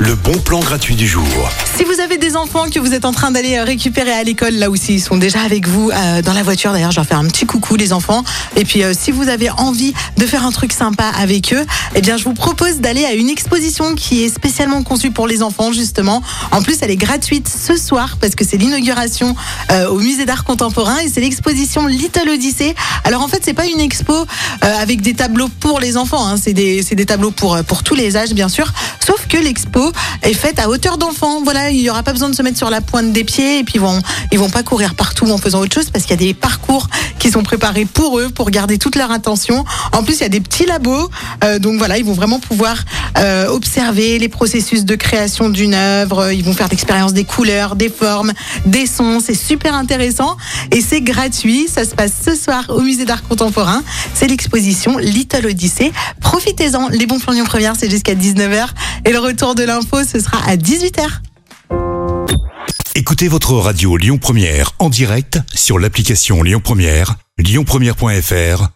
Le bon plan gratuit du jour. Si vous avez des enfants que vous êtes en train d'aller euh, récupérer à l'école, là aussi, ils sont déjà avec vous euh, dans la voiture. D'ailleurs, je leur fais un petit coucou, les enfants. Et puis, euh, si vous avez envie de faire un truc sympa avec eux, eh bien, je vous propose d'aller à une exposition qui est spécialement conçue pour les enfants, justement. En plus, elle est gratuite ce soir parce que c'est l'inauguration euh, au musée d'art contemporain et c'est l'exposition Little Odyssey. Alors, en fait, c'est pas une expo avec des tableaux pour les enfants. hein. C'est des, des tableaux pour, pour tous les âges, bien sûr. Sauf que l'expo est faite à hauteur d'enfant. Voilà, il n'y aura pas besoin de se mettre sur la pointe des pieds et puis ils vont, ils vont pas courir partout en faisant autre chose parce qu'il y a des parcours qui sont préparés pour eux pour garder toute leur attention. En plus, il y a des petits labos, euh, donc voilà, ils vont vraiment pouvoir euh, observer les processus de création d'une œuvre. Ils vont faire l'expérience des couleurs, des formes, des sons. C'est super intéressant et c'est gratuit. Ça se passe ce soir au musée d'art contemporain. C'est l'exposition Little Odyssey. Profitez-en. Les bons plans Lyon Première, c'est jusqu'à 19h et le retour de l'info, ce sera à 18h. Écoutez votre radio Lyon Première en direct sur l'application Lyon Première, lyonpremière.fr